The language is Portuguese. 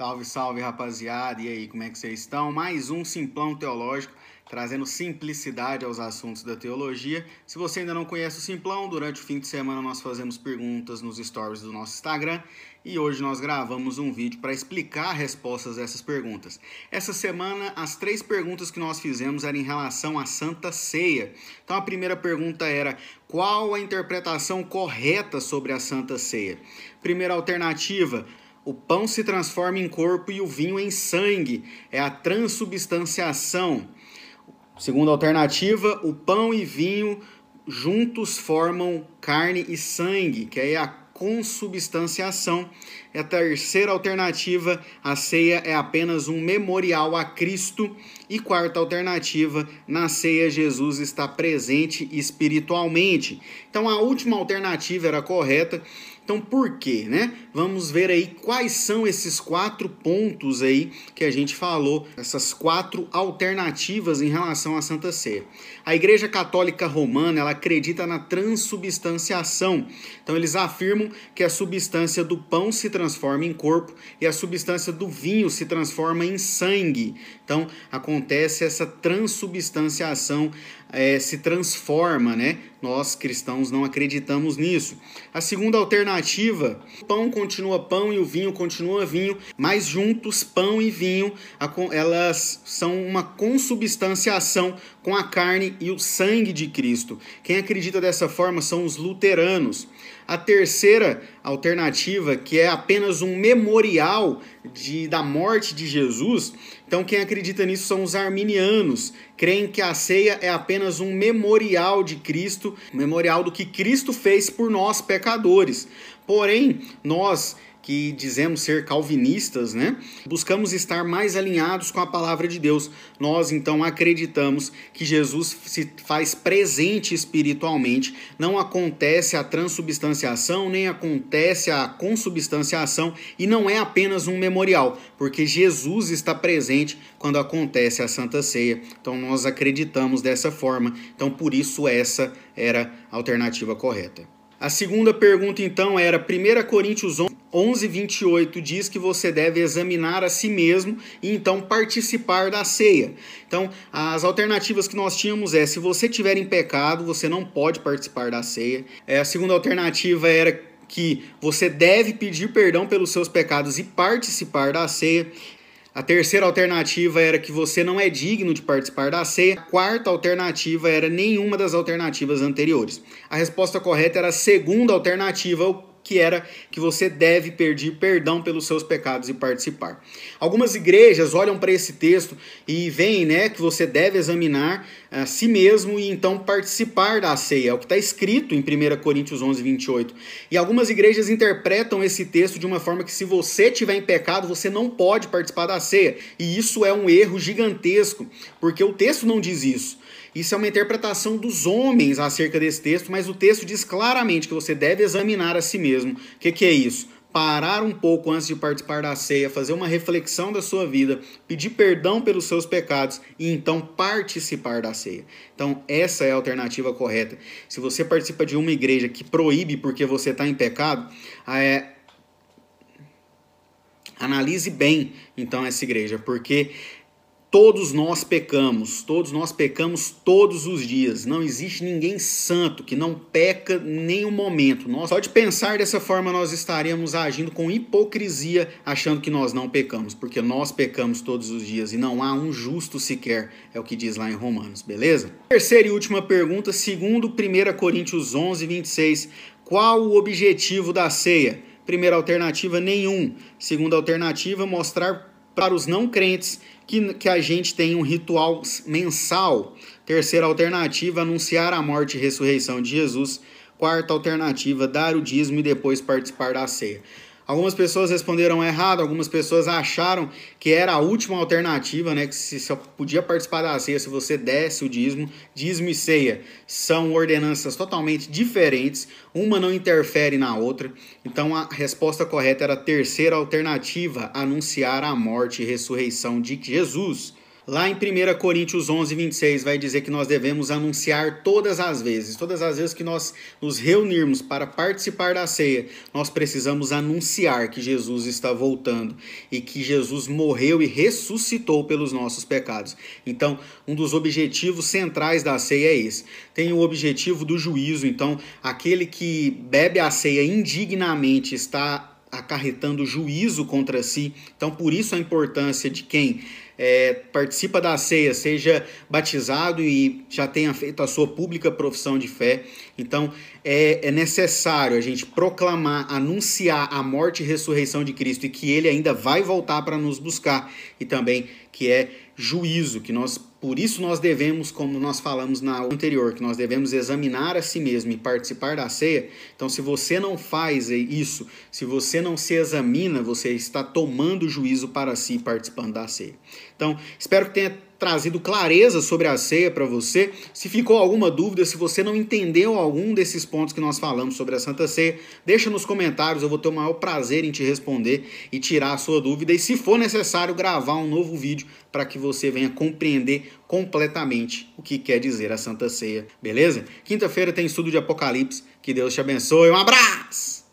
Salve, salve, rapaziada. E aí, como é que vocês estão? Mais um Simplão Teológico, trazendo simplicidade aos assuntos da teologia. Se você ainda não conhece o Simplão, durante o fim de semana nós fazemos perguntas nos stories do nosso Instagram e hoje nós gravamos um vídeo para explicar respostas a essas perguntas. Essa semana, as três perguntas que nós fizemos eram em relação à Santa Ceia. Então, a primeira pergunta era: qual a interpretação correta sobre a Santa Ceia? Primeira alternativa: o pão se transforma em corpo e o vinho em sangue. É a transubstanciação. Segunda alternativa, o pão e vinho juntos formam carne e sangue, que é a consubstanciação. E a terceira alternativa, a ceia é apenas um memorial a Cristo. E quarta alternativa, na ceia Jesus está presente espiritualmente. Então a última alternativa era correta. Então, por quê, né? Vamos ver aí quais são esses quatro pontos aí que a gente falou, essas quatro alternativas em relação à Santa Ceia. A Igreja Católica Romana, ela acredita na transubstanciação. Então, eles afirmam que a substância do pão se transforma em corpo e a substância do vinho se transforma em sangue. Então, acontece essa transubstanciação, é, se transforma, né? Nós cristãos não acreditamos nisso. A segunda alternativa, pão continua pão e o vinho continua vinho, mas juntos pão e vinho, elas são uma consubstanciação com a carne e o sangue de Cristo. Quem acredita dessa forma são os luteranos. A terceira alternativa, que é apenas um memorial de, da morte de Jesus, então quem acredita nisso são os arminianos, creem que a ceia é apenas um memorial de Cristo, um memorial do que Cristo fez por nós pecadores. Porém, nós que dizemos ser calvinistas, né? Buscamos estar mais alinhados com a palavra de Deus. Nós então acreditamos que Jesus se faz presente espiritualmente. Não acontece a transubstanciação, nem acontece a consubstanciação e não é apenas um memorial, porque Jesus está presente quando acontece a Santa Ceia. Então nós acreditamos dessa forma. Então por isso essa era a alternativa correta. A segunda pergunta então era 1 Coríntios 11 11, 28 diz que você deve examinar a si mesmo e então participar da ceia. Então, as alternativas que nós tínhamos é: se você tiver em pecado, você não pode participar da ceia. É, a segunda alternativa era que você deve pedir perdão pelos seus pecados e participar da ceia. A terceira alternativa era que você não é digno de participar da ceia. A quarta alternativa era nenhuma das alternativas anteriores. A resposta correta era a segunda alternativa, que era que você deve pedir perdão pelos seus pecados e participar. Algumas igrejas olham para esse texto e veem né, que você deve examinar a si mesmo e então participar da ceia, é o que está escrito em 1 Coríntios 11, 28. E algumas igrejas interpretam esse texto de uma forma que se você tiver em pecado, você não pode participar da ceia. E isso é um erro gigantesco, porque o texto não diz isso. Isso é uma interpretação dos homens acerca desse texto, mas o texto diz claramente que você deve examinar a si mesmo. O que, que é isso? Parar um pouco antes de participar da ceia, fazer uma reflexão da sua vida, pedir perdão pelos seus pecados e então participar da ceia. Então, essa é a alternativa correta. Se você participa de uma igreja que proíbe porque você está em pecado, é, analise bem então essa igreja, porque Todos nós pecamos, todos nós pecamos todos os dias. Não existe ninguém santo que não peca nenhum momento. Nós, só de pensar dessa forma, nós estaríamos agindo com hipocrisia, achando que nós não pecamos, porque nós pecamos todos os dias e não há um justo sequer, é o que diz lá em Romanos, beleza? Terceira e última pergunta, segundo 1 Coríntios 11, 26. Qual o objetivo da ceia? Primeira alternativa, nenhum. Segunda alternativa, mostrar para os não crentes que, que a gente tem um ritual mensal. Terceira alternativa, anunciar a morte e ressurreição de Jesus. Quarta alternativa, dar o dízimo e depois participar da ceia. Algumas pessoas responderam errado, algumas pessoas acharam que era a última alternativa, né? Que se só podia participar da ceia se você desse o dízimo. Dízimo e ceia são ordenanças totalmente diferentes, uma não interfere na outra. Então a resposta correta era a terceira alternativa, anunciar a morte e ressurreição de Jesus. Lá em 1 Coríntios 11, 26, vai dizer que nós devemos anunciar todas as vezes, todas as vezes que nós nos reunirmos para participar da ceia, nós precisamos anunciar que Jesus está voltando e que Jesus morreu e ressuscitou pelos nossos pecados. Então, um dos objetivos centrais da ceia é esse. Tem o objetivo do juízo, então, aquele que bebe a ceia indignamente está acarretando juízo contra si. Então, por isso a importância de quem é, participa da ceia, seja batizado e já tenha feito a sua pública profissão de fé. Então é, é necessário a gente proclamar, anunciar a morte e ressurreição de Cristo e que ele ainda vai voltar para nos buscar e também que é juízo, que nós por isso nós devemos, como nós falamos na anterior, que nós devemos examinar a si mesmo e participar da ceia. Então, se você não faz isso, se você não se examina, você está tomando juízo para si participando da ceia. Então, espero que tenha trazido clareza sobre a ceia para você. Se ficou alguma dúvida, se você não entendeu algum desses pontos que nós falamos sobre a Santa Ceia, deixa nos comentários, eu vou ter o maior prazer em te responder e tirar a sua dúvida. E se for necessário, gravar um novo vídeo para que você venha compreender completamente o que quer dizer a Santa Ceia, beleza? Quinta-feira tem estudo de Apocalipse. Que Deus te abençoe. Um abraço!